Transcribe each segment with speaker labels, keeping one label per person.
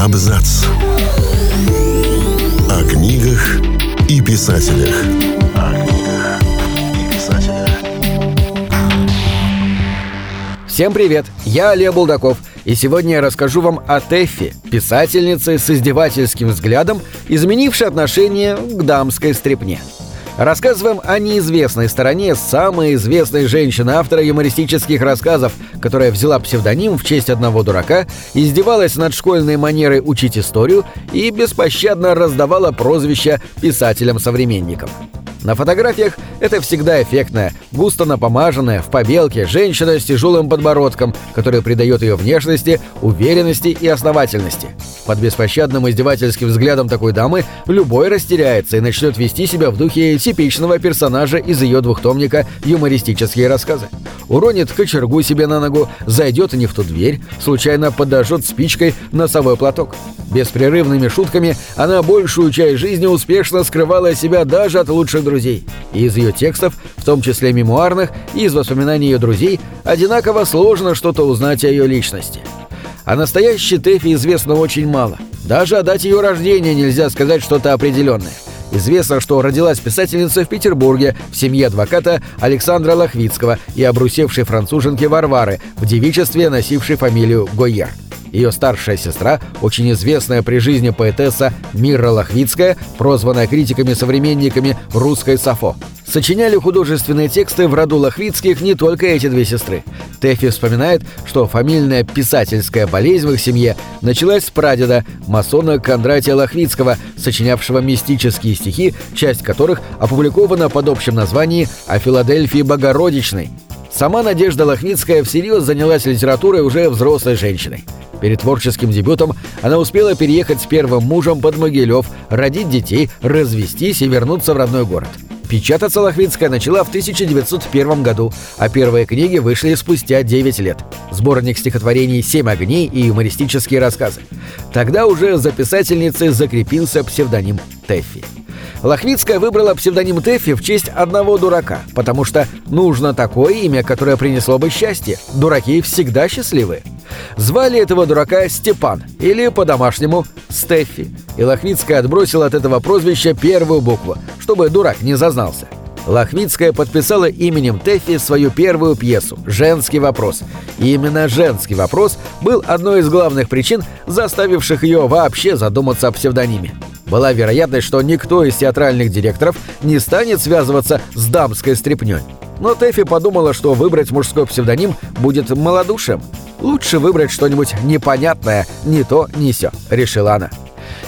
Speaker 1: Абзац. О книгах и писателях. О книгах и писателях.
Speaker 2: Всем привет! Я Олег Булдаков, и сегодня я расскажу вам о Тэффи, писательнице с издевательским взглядом, изменившей отношение к дамской стрепне. Рассказываем о неизвестной стороне самой известной женщины-автора юмористических рассказов, которая взяла псевдоним в честь одного дурака, издевалась над школьной манерой учить историю и беспощадно раздавала прозвища писателям-современникам. На фотографиях это всегда эффектная, густо напомаженная, в побелке, женщина с тяжелым подбородком, который придает ее внешности, уверенности и основательности. Под беспощадным издевательским взглядом такой дамы любой растеряется и начнет вести себя в духе типичного персонажа из ее двухтомника «Юмористические рассказы». Уронит кочергу себе на ногу, зайдет не в ту дверь, случайно подожжет спичкой носовой платок. Беспрерывными шутками она большую часть жизни успешно скрывала себя даже от лучших друзей. И из ее текстов, в том числе мемуарных, и из воспоминаний ее друзей, одинаково сложно что-то узнать о ее личности. О настоящей Тэфи известно очень мало. Даже о дате ее рождения нельзя сказать что-то определенное. Известно, что родилась писательница в Петербурге в семье адвоката Александра Лохвицкого и обрусевшей француженки Варвары, в девичестве носившей фамилию Гойер. Ее старшая сестра, очень известная при жизни поэтесса Мира Лохвицкая, прозванная критиками-современниками «русской Сафо». Сочиняли художественные тексты в роду Лохвицких не только эти две сестры. Тэфи вспоминает, что фамильная писательская болезнь в их семье началась с прадеда, масона Кондратия Лохвицкого, сочинявшего мистические стихи, часть которых опубликована под общим названием «О Филадельфии Богородичной». Сама Надежда Лохвицкая всерьез занялась литературой уже взрослой женщиной. Перед творческим дебютом она успела переехать с первым мужем под Могилев, родить детей, развестись и вернуться в родной город. Печататься Лохвицкая начала в 1901 году, а первые книги вышли спустя 9 лет. Сборник стихотворений «Семь огней» и юмористические рассказы. Тогда уже за писательницей закрепился псевдоним Тэффи. Лохвицкая выбрала псевдоним Тэффи в честь одного дурака, потому что нужно такое имя, которое принесло бы счастье. Дураки всегда счастливы. Звали этого дурака Степан, или по-домашнему Стеффи, и Лохвицкая отбросила от этого прозвища первую букву, чтобы дурак не зазнался. Лохвицкая подписала именем Тэффи свою первую пьесу «Женский вопрос». И именно «Женский вопрос» был одной из главных причин, заставивших ее вообще задуматься о псевдониме. Была вероятность, что никто из театральных директоров не станет связываться с дамской стряпнёй. Но Тэффи подумала, что выбрать мужской псевдоним будет малодушием. Лучше выбрать что-нибудь непонятное, ни то, ни сё, решила она.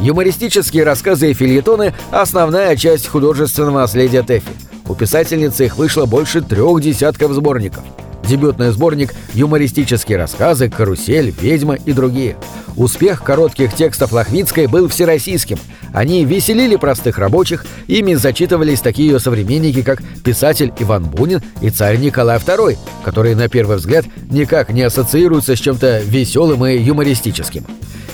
Speaker 2: Юмористические рассказы и фильетоны – основная часть художественного наследия Тэффи. У писательницы их вышло больше трех десятков сборников. Дебютный сборник «Юмористические рассказы», «Карусель», «Ведьма» и другие. Успех коротких текстов Лохвицкой был всероссийским. Они веселили простых рабочих, ими зачитывались такие ее современники, как писатель Иван Бунин и царь Николай II, которые на первый взгляд никак не ассоциируются с чем-то веселым и юмористическим.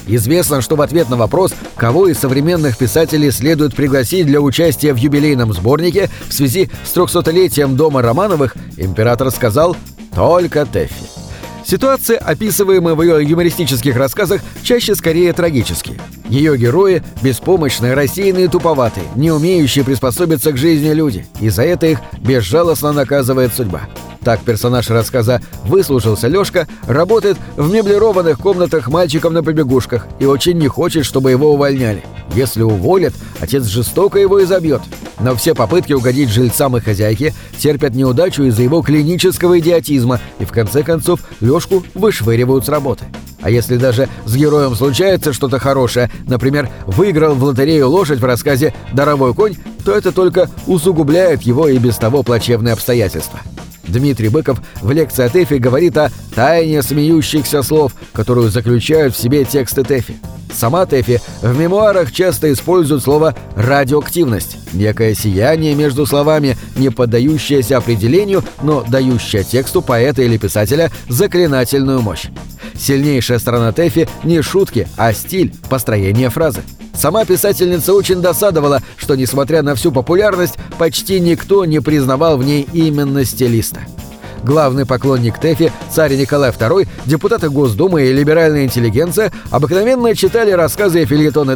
Speaker 2: Известно, что в ответ на вопрос, кого из современных писателей следует пригласить для участия в юбилейном сборнике в связи с 300-летием Дома Романовых, император сказал «только Тэффи». Ситуации, описываемые в ее юмористических рассказах, чаще скорее трагические. Ее герои – беспомощные, рассеянные, туповатые, не умеющие приспособиться к жизни люди, и за это их безжалостно наказывает судьба. Так персонаж рассказа «Выслужился Лёшка» работает в меблированных комнатах мальчиком на побегушках и очень не хочет, чтобы его увольняли. Если уволят, отец жестоко его изобьет. Но все попытки угодить жильцам и хозяйке терпят неудачу из-за его клинического идиотизма, и в конце концов Лёшку вышвыривают с работы. А если даже с героем случается что-то хорошее, например, выиграл в лотерею лошадь в рассказе «Даровой конь», то это только усугубляет его и без того плачевные обстоятельства. Дмитрий Быков в лекции о Тэфи говорит о тайне смеющихся слов, которую заключают в себе тексты Тэфи. Сама Тэфи в мемуарах часто использует слово «радиоактивность» — некое сияние между словами, не поддающееся определению, но дающее тексту поэта или писателя заклинательную мощь. Сильнейшая сторона Тэфи не шутки, а стиль, построение фразы. Сама писательница очень досадовала, что, несмотря на всю популярность, почти никто не признавал в ней именно стилиста. главный поклонник Тэфи, царь Николай II, депутаты Госдумы и либеральная интеллигенция обыкновенно читали рассказы и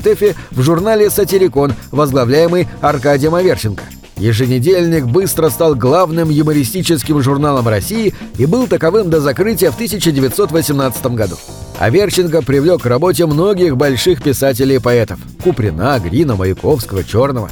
Speaker 2: Тэфи в журнале «Сатирикон», возглавляемый Аркадием Аверченко. Еженедельник быстро стал главным юмористическим журналом России и был таковым до закрытия в 1918 году. Аверченко привлек к работе многих больших писателей и поэтов – Куприна, Грина, Маяковского, Черного.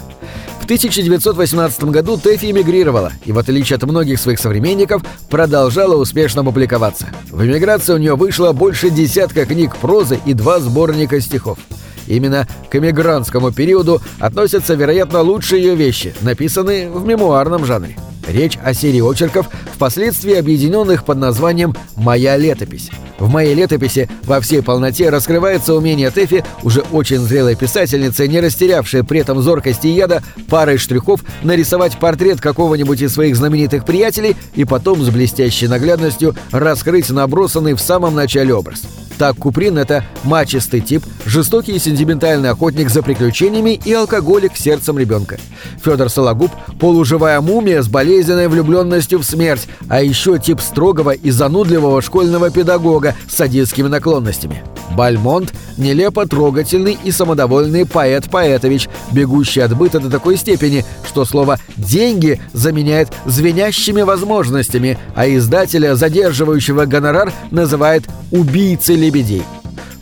Speaker 2: В 1918 году Тэфи эмигрировала и, в отличие от многих своих современников, продолжала успешно публиковаться. В эмиграции у нее вышло больше десятка книг прозы и два сборника стихов. Именно к эмигрантскому периоду относятся, вероятно, лучшие ее вещи, написанные в мемуарном жанре. Речь о серии очерков, впоследствии объединенных под названием «Моя летопись». В моей летописи во всей полноте раскрывается умение Тэфи, уже очень зрелой писательницы, не растерявшей при этом зоркости и яда, парой штрихов нарисовать портрет какого-нибудь из своих знаменитых приятелей и потом с блестящей наглядностью раскрыть набросанный в самом начале образ. Так Куприн — это мачистый тип, жестокий и сентиментальный охотник за приключениями и алкоголик сердцем ребенка. Федор Сологуб — полуживая мумия с болезненной влюбленностью в смерть, а еще тип строгого и занудливого школьного педагога с садистскими наклонностями. Бальмонт — нелепо трогательный и самодовольный поэт-поэтович, бегущий от быта до такой степени, что слово «деньги» заменяет звенящими возможностями, а издателя, задерживающего гонорар, называет «убийцей лебедей».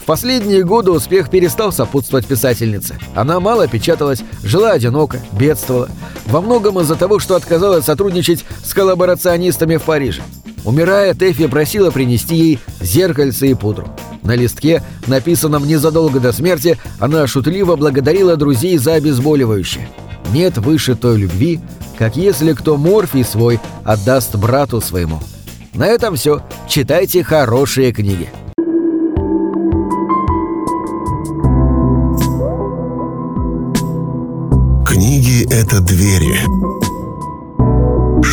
Speaker 2: В последние годы успех перестал сопутствовать писательнице. Она мало печаталась, жила одиноко, бедствовала. Во многом из-за того, что отказалась сотрудничать с коллаборационистами в Париже. Умирая, Тэфи просила принести ей зеркальце и пудру. На листке, написанном незадолго до смерти, она шутливо благодарила друзей за обезболивающее. Нет выше той любви, как если кто морфий свой отдаст брату своему. На этом все. Читайте хорошие книги.
Speaker 1: Книги — это двери,